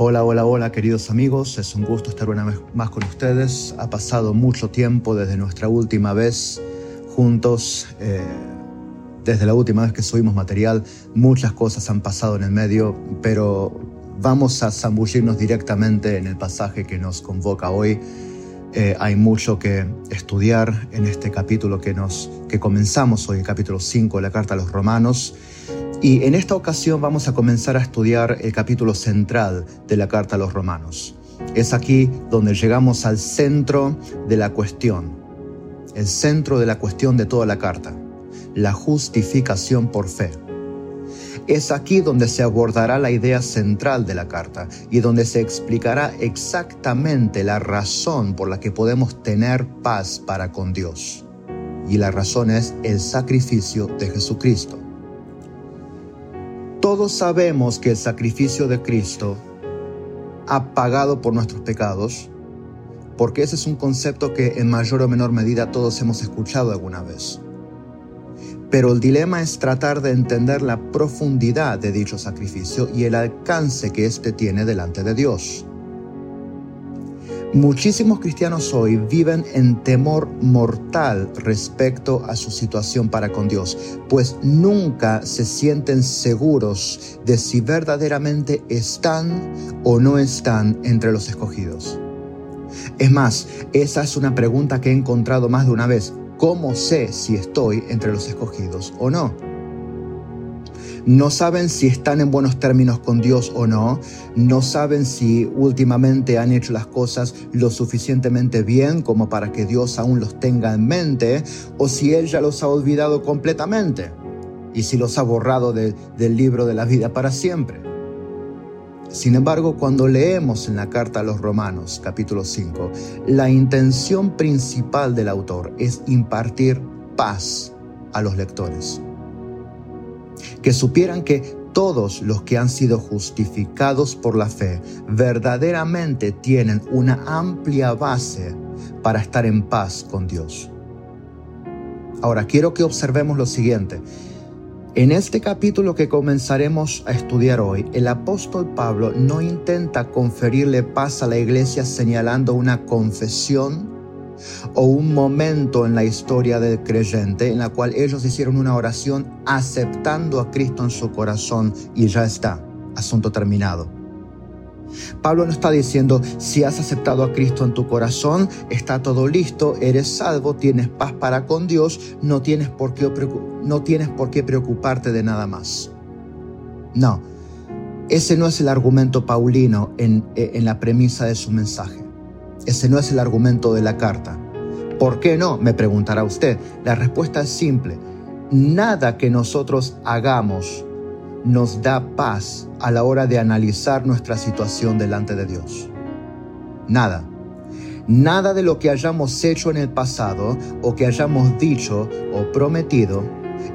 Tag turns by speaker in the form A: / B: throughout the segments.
A: Hola, hola, hola queridos amigos, es un gusto estar una vez más con ustedes. Ha pasado mucho tiempo desde nuestra última vez juntos, eh, desde la última vez que subimos material, muchas cosas han pasado en el medio, pero vamos a zambullirnos directamente en el pasaje que nos convoca hoy. Eh, hay mucho que estudiar en este capítulo que, nos, que comenzamos hoy, el capítulo 5 de la carta a los romanos. Y en esta ocasión vamos a comenzar a estudiar el capítulo central de la carta a los romanos. Es aquí donde llegamos al centro de la cuestión, el centro de la cuestión de toda la carta, la justificación por fe. Es aquí donde se abordará la idea central de la carta y donde se explicará exactamente la razón por la que podemos tener paz para con Dios. Y la razón es el sacrificio de Jesucristo. Todos sabemos que el sacrificio de Cristo ha pagado por nuestros pecados, porque ese es un concepto que en mayor o menor medida todos hemos escuchado alguna vez. Pero el dilema es tratar de entender la profundidad de dicho sacrificio y el alcance que éste tiene delante de Dios. Muchísimos cristianos hoy viven en temor mortal respecto a su situación para con Dios, pues nunca se sienten seguros de si verdaderamente están o no están entre los escogidos. Es más, esa es una pregunta que he encontrado más de una vez. ¿Cómo sé si estoy entre los escogidos o no? No saben si están en buenos términos con Dios o no, no saben si últimamente han hecho las cosas lo suficientemente bien como para que Dios aún los tenga en mente, o si Él ya los ha olvidado completamente, y si los ha borrado del libro de la vida para siempre. Sin embargo, cuando leemos en la carta a los Romanos, capítulo 5, la intención principal del autor es impartir paz a los lectores que supieran que todos los que han sido justificados por la fe verdaderamente tienen una amplia base para estar en paz con Dios. Ahora, quiero que observemos lo siguiente. En este capítulo que comenzaremos a estudiar hoy, el apóstol Pablo no intenta conferirle paz a la iglesia señalando una confesión o un momento en la historia del creyente en la cual ellos hicieron una oración aceptando a Cristo en su corazón y ya está, asunto terminado. Pablo no está diciendo, si has aceptado a Cristo en tu corazón, está todo listo, eres salvo, tienes paz para con Dios, no tienes por qué, no tienes por qué preocuparte de nada más. No, ese no es el argumento paulino en, en la premisa de su mensaje. Ese no es el argumento de la carta. ¿Por qué no? Me preguntará usted. La respuesta es simple. Nada que nosotros hagamos nos da paz a la hora de analizar nuestra situación delante de Dios. Nada. Nada de lo que hayamos hecho en el pasado o que hayamos dicho o prometido,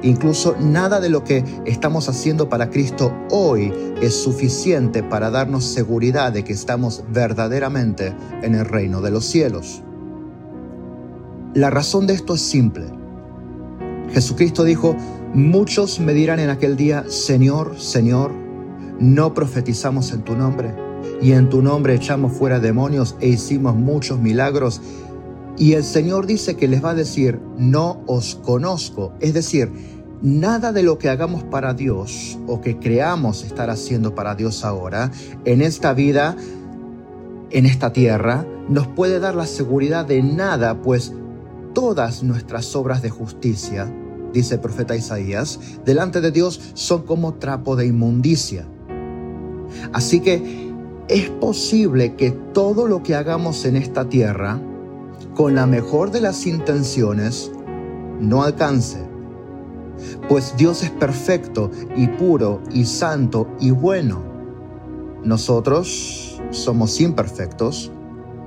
A: incluso nada de lo que estamos haciendo para Cristo hoy es suficiente para darnos seguridad de que estamos verdaderamente en el reino de los cielos. La razón de esto es simple. Jesucristo dijo, muchos me dirán en aquel día, Señor, Señor, no profetizamos en tu nombre, y en tu nombre echamos fuera demonios e hicimos muchos milagros. Y el Señor dice que les va a decir, no os conozco. Es decir, nada de lo que hagamos para Dios o que creamos estar haciendo para Dios ahora, en esta vida, en esta tierra, nos puede dar la seguridad de nada, pues todas nuestras obras de justicia, dice el profeta Isaías, delante de Dios son como trapo de inmundicia. Así que es posible que todo lo que hagamos en esta tierra, con la mejor de las intenciones, no alcance. Pues Dios es perfecto y puro y santo y bueno. Nosotros somos imperfectos,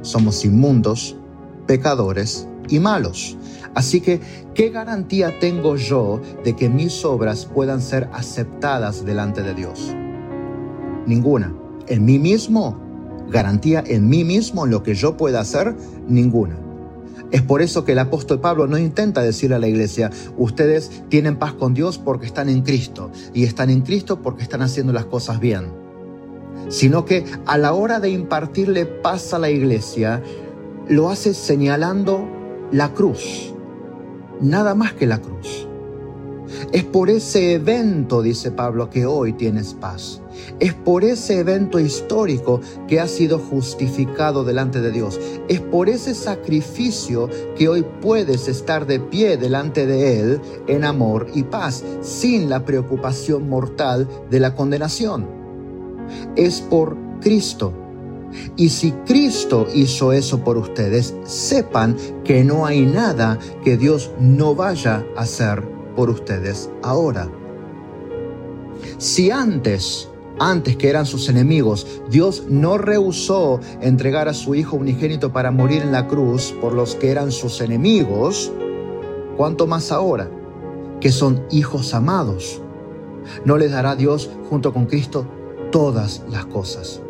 A: somos inmundos, pecadores y malos. Así que, ¿qué garantía tengo yo de que mis obras puedan ser aceptadas delante de Dios? Ninguna. En mí mismo, garantía en mí mismo, lo que yo pueda hacer, ninguna. Es por eso que el apóstol Pablo no intenta decirle a la iglesia, ustedes tienen paz con Dios porque están en Cristo y están en Cristo porque están haciendo las cosas bien. sino que a la hora de impartirle paz a la iglesia, lo hace señalando la cruz, nada más que la cruz. Es por ese evento, dice Pablo, que hoy tienes paz. Es por ese evento histórico que has sido justificado delante de Dios. Es por ese sacrificio que hoy puedes estar de pie delante de Él en amor y paz, sin la preocupación mortal de la condenación. Es por Cristo. Y si Cristo hizo eso por ustedes, sepan que no hay nada que Dios no vaya a hacer por ustedes ahora. Si antes antes que eran sus enemigos, Dios no rehusó entregar a su Hijo unigénito para morir en la cruz por los que eran sus enemigos, ¿cuánto más ahora, que son hijos amados? ¿No les dará Dios junto con Cristo todas las cosas?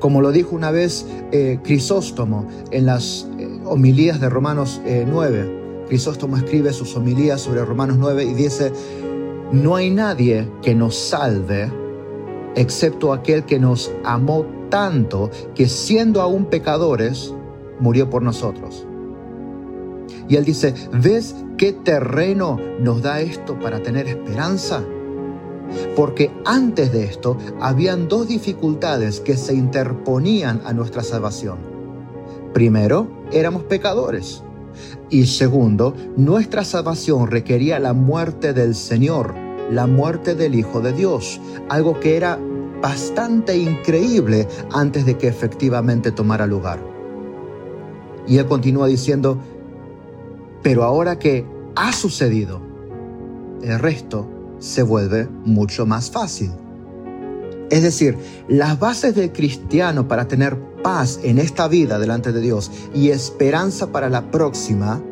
A: Como lo dijo una vez eh, Crisóstomo en las eh, homilías de Romanos 9, eh, Crisóstomo escribe sus homilías sobre Romanos 9 y dice, no hay nadie que nos salve excepto aquel que nos amó tanto que siendo aún pecadores, murió por nosotros. Y él dice, ¿ves qué terreno nos da esto para tener esperanza? Porque antes de esto habían dos dificultades que se interponían a nuestra salvación. Primero, éramos pecadores. Y segundo, nuestra salvación requería la muerte del Señor, la muerte del Hijo de Dios, algo que era bastante increíble antes de que efectivamente tomara lugar. Y él continúa diciendo, pero ahora que ha sucedido, el resto se vuelve mucho más fácil. Es decir, las bases del cristiano para tener paz en esta vida delante de Dios y esperanza para la próxima,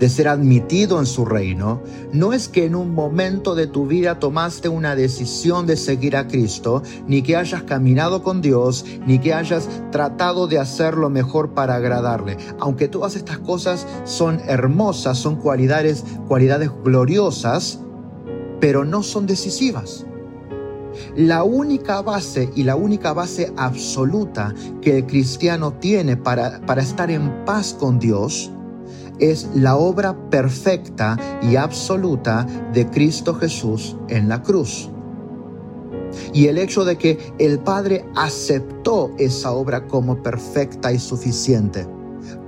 A: de ser admitido en su reino, no es que en un momento de tu vida tomaste una decisión de seguir a Cristo, ni que hayas caminado con Dios, ni que hayas tratado de hacer lo mejor para agradarle. Aunque todas estas cosas son hermosas, son cualidades, cualidades gloriosas, pero no son decisivas. La única base y la única base absoluta que el cristiano tiene para, para estar en paz con Dios es la obra perfecta y absoluta de Cristo Jesús en la cruz. Y el hecho de que el Padre aceptó esa obra como perfecta y suficiente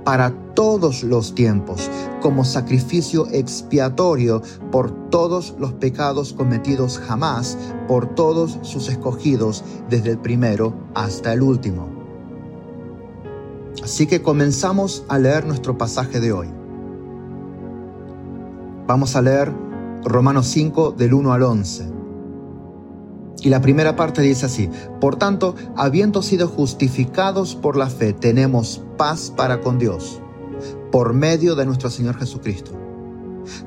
A: para todos los tiempos, como sacrificio expiatorio por todos los pecados cometidos jamás por todos sus escogidos, desde el primero hasta el último. Así que comenzamos a leer nuestro pasaje de hoy. Vamos a leer Romanos 5 del 1 al 11. Y la primera parte dice así, por tanto, habiendo sido justificados por la fe, tenemos paz para con Dios, por medio de nuestro Señor Jesucristo,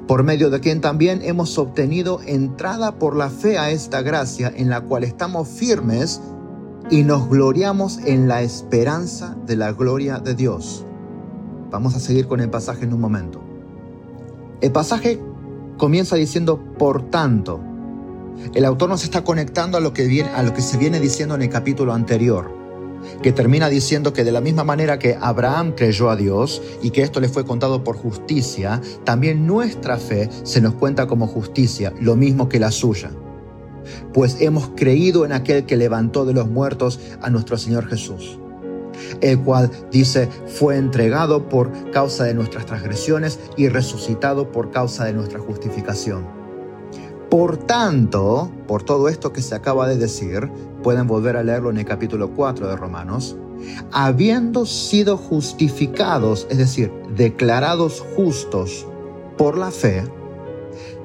A: por medio de quien también hemos obtenido entrada por la fe a esta gracia en la cual estamos firmes y nos gloriamos en la esperanza de la gloria de Dios. Vamos a seguir con el pasaje en un momento. El pasaje comienza diciendo por tanto. El autor nos está conectando a lo que se viene diciendo en el capítulo anterior, que termina diciendo que de la misma manera que Abraham creyó a Dios y que esto le fue contado por justicia, también nuestra fe se nos cuenta como justicia, lo mismo que la suya. Pues hemos creído en aquel que levantó de los muertos a nuestro Señor Jesús el cual dice fue entregado por causa de nuestras transgresiones y resucitado por causa de nuestra justificación. Por tanto, por todo esto que se acaba de decir, pueden volver a leerlo en el capítulo 4 de Romanos, habiendo sido justificados, es decir, declarados justos por la fe,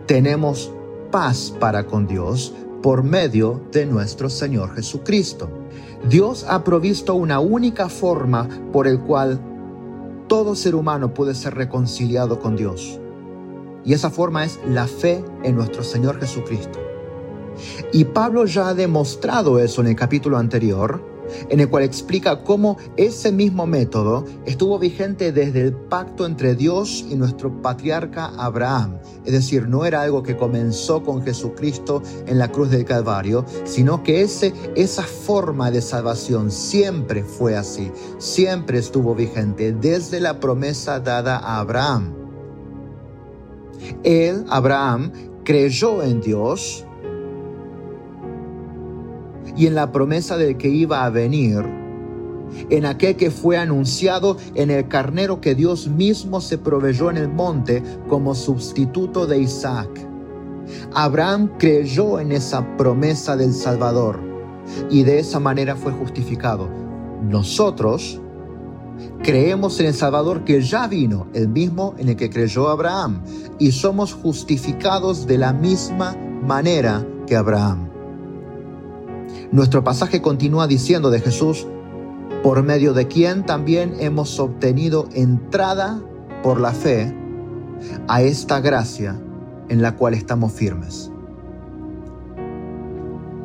A: tenemos paz para con Dios por medio de nuestro Señor Jesucristo Dios ha provisto una única forma por el cual todo ser humano puede ser reconciliado con Dios. Y esa forma es la fe en nuestro Señor Jesucristo. Y Pablo ya ha demostrado eso en el capítulo anterior, en el cual explica cómo ese mismo método estuvo vigente desde el pacto entre Dios y nuestro patriarca Abraham. Es decir, no era algo que comenzó con Jesucristo en la cruz del Calvario, sino que ese, esa forma de salvación siempre fue así, siempre estuvo vigente desde la promesa dada a Abraham. Él, Abraham, creyó en Dios, y en la promesa del que iba a venir, en aquel que fue anunciado en el carnero que Dios mismo se proveyó en el monte como sustituto de Isaac. Abraham creyó en esa promesa del Salvador y de esa manera fue justificado. Nosotros creemos en el Salvador que ya vino, el mismo en el que creyó Abraham, y somos justificados de la misma manera que Abraham. Nuestro pasaje continúa diciendo de Jesús, por medio de quien también hemos obtenido entrada por la fe a esta gracia en la cual estamos firmes.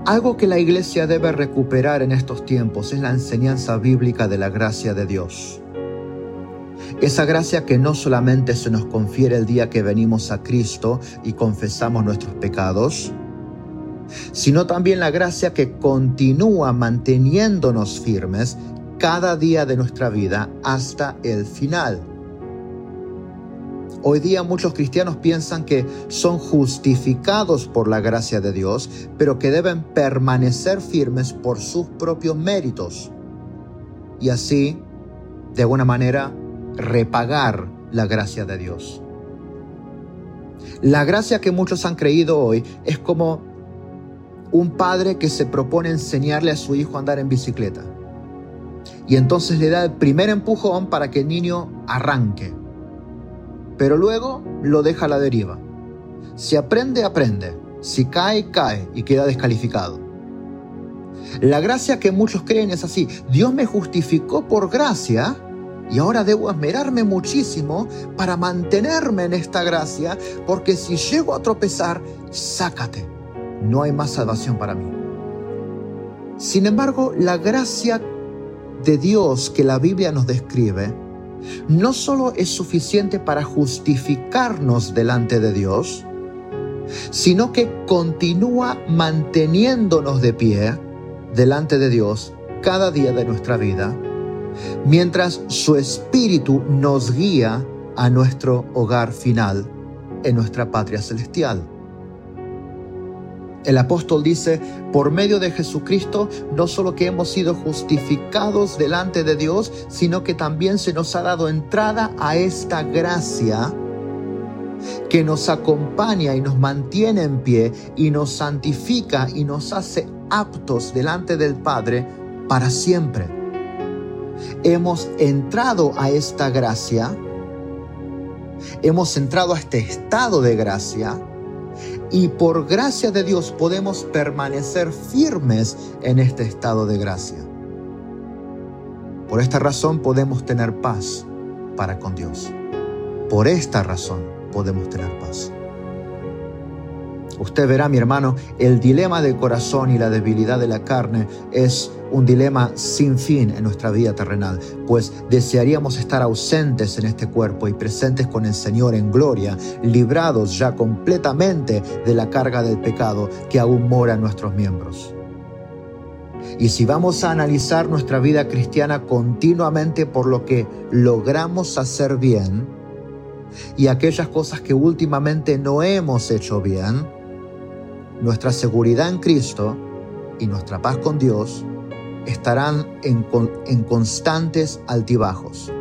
A: Algo que la iglesia debe recuperar en estos tiempos es la enseñanza bíblica de la gracia de Dios. Esa gracia que no solamente se nos confiere el día que venimos a Cristo y confesamos nuestros pecados, sino también la gracia que continúa manteniéndonos firmes cada día de nuestra vida hasta el final. Hoy día muchos cristianos piensan que son justificados por la gracia de Dios, pero que deben permanecer firmes por sus propios méritos y así, de alguna manera, repagar la gracia de Dios. La gracia que muchos han creído hoy es como un padre que se propone enseñarle a su hijo a andar en bicicleta. Y entonces le da el primer empujón para que el niño arranque. Pero luego lo deja a la deriva. Si aprende, aprende. Si cae, cae y queda descalificado. La gracia que muchos creen es así. Dios me justificó por gracia y ahora debo esmerarme muchísimo para mantenerme en esta gracia, porque si llego a tropezar, sácate no hay más salvación para mí. Sin embargo, la gracia de Dios que la Biblia nos describe no solo es suficiente para justificarnos delante de Dios, sino que continúa manteniéndonos de pie delante de Dios cada día de nuestra vida, mientras su Espíritu nos guía a nuestro hogar final en nuestra patria celestial. El apóstol dice, por medio de Jesucristo, no solo que hemos sido justificados delante de Dios, sino que también se nos ha dado entrada a esta gracia que nos acompaña y nos mantiene en pie y nos santifica y nos hace aptos delante del Padre para siempre. Hemos entrado a esta gracia, hemos entrado a este estado de gracia, y por gracia de Dios podemos permanecer firmes en este estado de gracia. Por esta razón podemos tener paz para con Dios. Por esta razón podemos tener paz. Usted verá, mi hermano, el dilema del corazón y la debilidad de la carne es un dilema sin fin en nuestra vida terrenal, pues desearíamos estar ausentes en este cuerpo y presentes con el Señor en gloria, librados ya completamente de la carga del pecado que aún mora en nuestros miembros. Y si vamos a analizar nuestra vida cristiana continuamente por lo que logramos hacer bien y aquellas cosas que últimamente no hemos hecho bien, nuestra seguridad en Cristo y nuestra paz con Dios estarán en, constantes altibajos.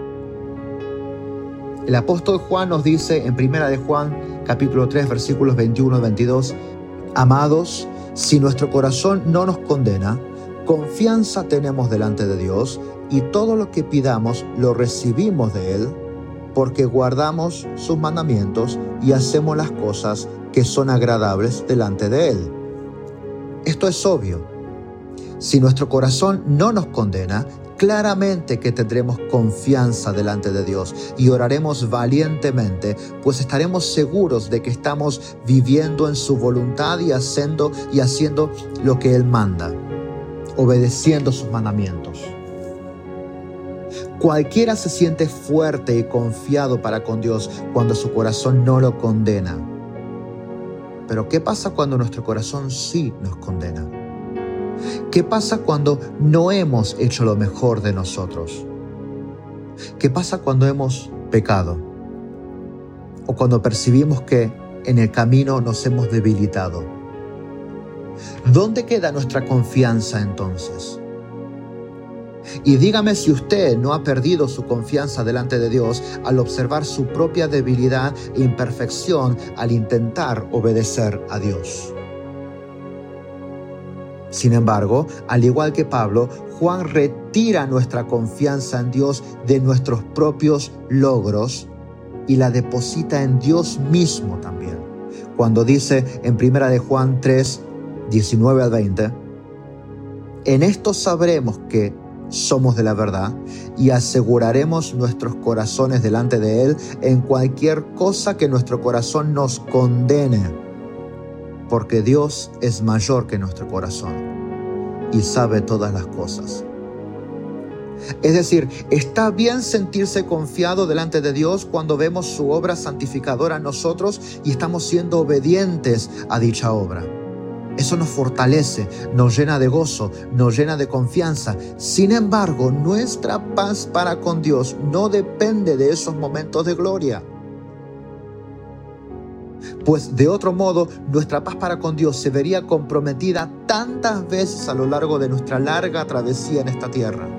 A: El apóstol Juan nos dice en Primera de Juan, capítulo 3, versículos 21 y 22, Amados, si nuestro corazón no nos condena, confianza tenemos delante de Dios y todo lo que pidamos lo recibimos de Él, porque guardamos sus mandamientos y hacemos las cosas que son agradables delante de Él. Esto es obvio. Si nuestro corazón no nos condena, claramente que tendremos confianza delante de Dios y oraremos valientemente, pues estaremos seguros de que estamos viviendo en su voluntad y haciendo y haciendo lo que él manda. obedeciendo sus mandamientos. Cualquiera se siente fuerte y confiado para con Dios cuando su corazón no lo condena. Pero ¿qué pasa cuando nuestro corazón sí nos condena? ¿Qué pasa cuando no hemos hecho lo mejor de nosotros? ¿Qué pasa cuando hemos pecado? O cuando percibimos que en el camino nos hemos debilitado. ¿Dónde queda nuestra confianza entonces? Y dígame si usted no ha perdido su confianza delante de Dios al observar su propia debilidad e imperfección al intentar obedecer a Dios. Sin embargo, al igual que Pablo, Juan retira nuestra confianza en Dios de nuestros propios logros y la deposita en Dios mismo también. Cuando dice en 1 de Juan 3, 19 al 20, en esto sabremos que somos de la verdad y aseguraremos nuestros corazones delante de Él en cualquier cosa que nuestro corazón nos condene, porque Dios es mayor que nuestro corazón y sabe todas las cosas. Es decir, está bien sentirse confiado delante de Dios cuando vemos su obra santificadora en nosotros y estamos siendo obedientes a dicha obra. Eso nos fortalece, nos llena de gozo, nos llena de confianza. Sin embargo, nuestra paz para con Dios no depende de esos momentos de gloria. Pues de otro modo, nuestra paz para con Dios se vería comprometida tantas veces a lo largo de nuestra larga travesía en esta tierra.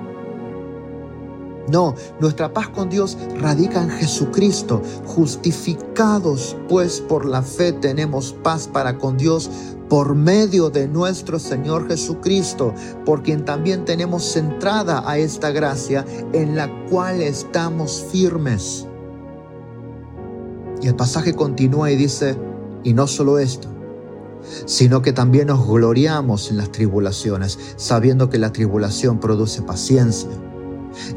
A: No, nuestra paz con Dios radica en Jesucristo. Justificados pues por la fe tenemos paz para con Dios por medio de nuestro Señor Jesucristo, por quien también tenemos entrada a esta gracia en la cual estamos firmes. Y el pasaje continúa y dice, y no solo esto, sino que también nos gloriamos en las tribulaciones, sabiendo que la tribulación produce paciencia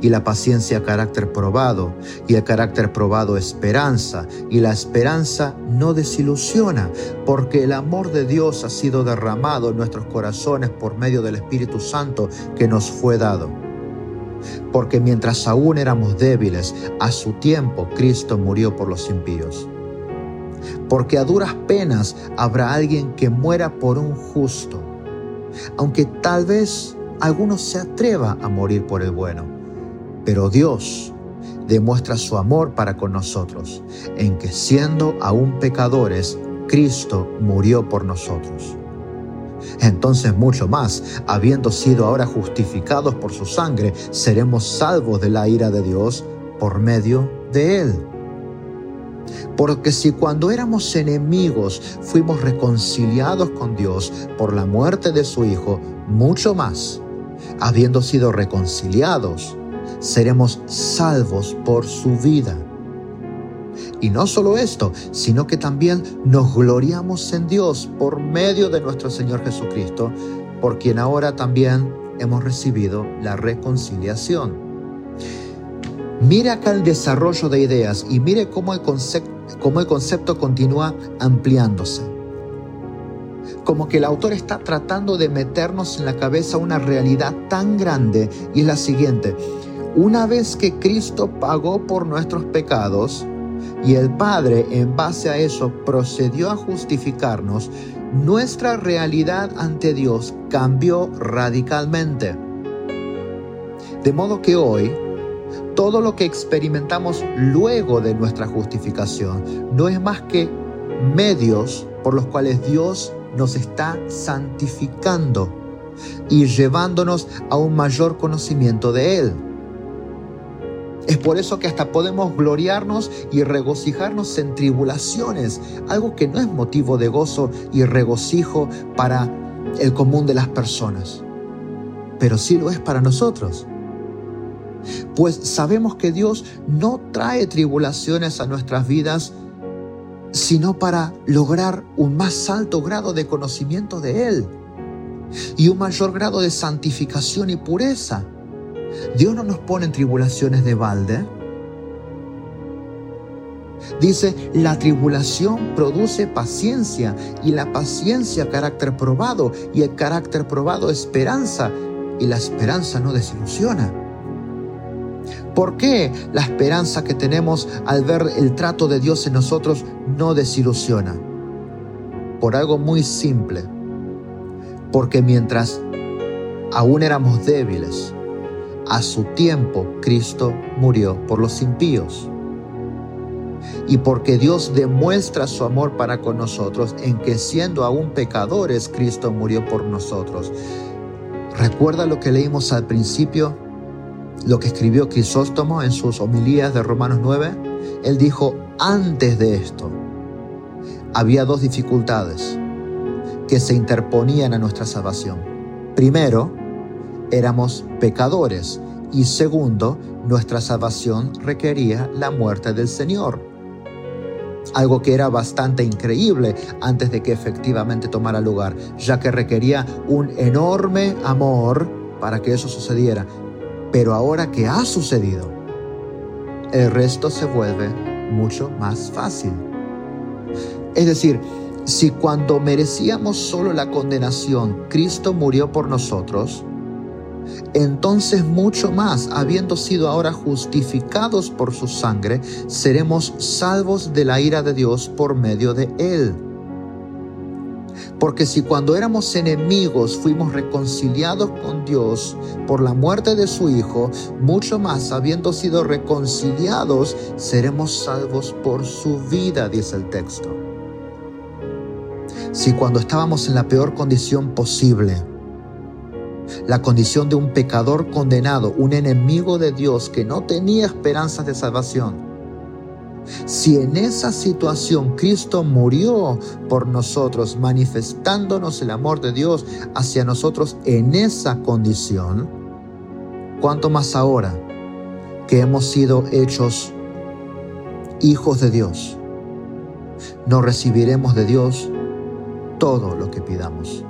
A: y la paciencia carácter probado, y el carácter probado esperanza, y la esperanza no desilusiona, porque el amor de Dios ha sido derramado en nuestros corazones por medio del Espíritu Santo que nos fue dado. Porque mientras aún éramos débiles, a su tiempo Cristo murió por los impíos. Porque a duras penas habrá alguien que muera por un justo, aunque tal vez alguno se atreva a morir por el bueno. Pero Dios demuestra su amor para con nosotros, en que siendo aún pecadores, Cristo murió por nosotros. Entonces mucho más, habiendo sido ahora justificados por su sangre, seremos salvos de la ira de Dios por medio de él. Porque si cuando éramos enemigos fuimos reconciliados con Dios por la muerte de su Hijo, mucho más, habiendo sido reconciliados, seremos salvos por su vida. Y no solo esto, sino que también nos gloriamos en Dios por medio de nuestro Señor Jesucristo, por quien ahora también hemos recibido la reconciliación. Mire acá el desarrollo de ideas y mire cómo el, concepto, cómo el concepto continúa ampliándose. Como que el autor está tratando de meternos en la cabeza una realidad tan grande y es la siguiente. Una vez que Cristo pagó por nuestros pecados y el Padre en base a eso procedió a justificarnos, nuestra realidad ante Dios cambió radicalmente. De modo que hoy, todo lo que experimentamos luego de nuestra justificación no es más que medios por los cuales Dios nos está santificando y llevándonos a un mayor conocimiento de Él. Es por eso que hasta podemos gloriarnos y regocijarnos en tribulaciones, algo que no es motivo de gozo y regocijo para el común de las personas, pero sí lo es para nosotros. Pues sabemos que Dios no trae tribulaciones a nuestras vidas, sino para lograr un más alto grado de conocimiento de Él y un mayor grado de santificación y pureza. Dios no nos pone en tribulaciones de balde. Dice, la tribulación produce paciencia y la paciencia carácter probado y el carácter probado esperanza y la esperanza no desilusiona. ¿Por qué la esperanza que tenemos al ver el trato de Dios en nosotros no desilusiona? Por algo muy simple. Porque mientras aún éramos débiles, a su tiempo Cristo murió por los impíos. Y porque Dios demuestra su amor para con nosotros en que siendo aún pecadores, Cristo murió por nosotros. ¿Recuerda lo que leímos al principio? Lo que escribió Crisóstomo en sus homilías de Romanos 9. Él dijo, antes de esto, había dos dificultades que se interponían a nuestra salvación. Primero, éramos pecadores y segundo, nuestra salvación requería la muerte del Señor. Algo que era bastante increíble antes de que efectivamente tomara lugar, ya que requería un enorme amor para que eso sucediera. Pero ahora que ha sucedido, el resto se vuelve mucho más fácil. Es decir, si cuando merecíamos solo la condenación, Cristo murió por nosotros, entonces mucho más, habiendo sido ahora justificados por su sangre, seremos salvos de la ira de Dios por medio de él. Porque si cuando éramos enemigos fuimos reconciliados con Dios por la muerte de su Hijo, mucho más, habiendo sido reconciliados, seremos salvos por su vida, dice el texto. Si cuando estábamos en la peor condición posible, la condición de un pecador condenado, un enemigo de Dios que no tenía esperanzas de salvación. Si en esa situación Cristo murió por nosotros, manifestándonos el amor de Dios hacia nosotros en esa condición, ¿cuánto más ahora que hemos sido hechos hijos de Dios? No recibiremos de Dios todo lo que pidamos.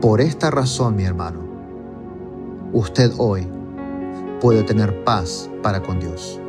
A: Por esta razón, mi hermano, usted hoy puede tener paz para con Dios.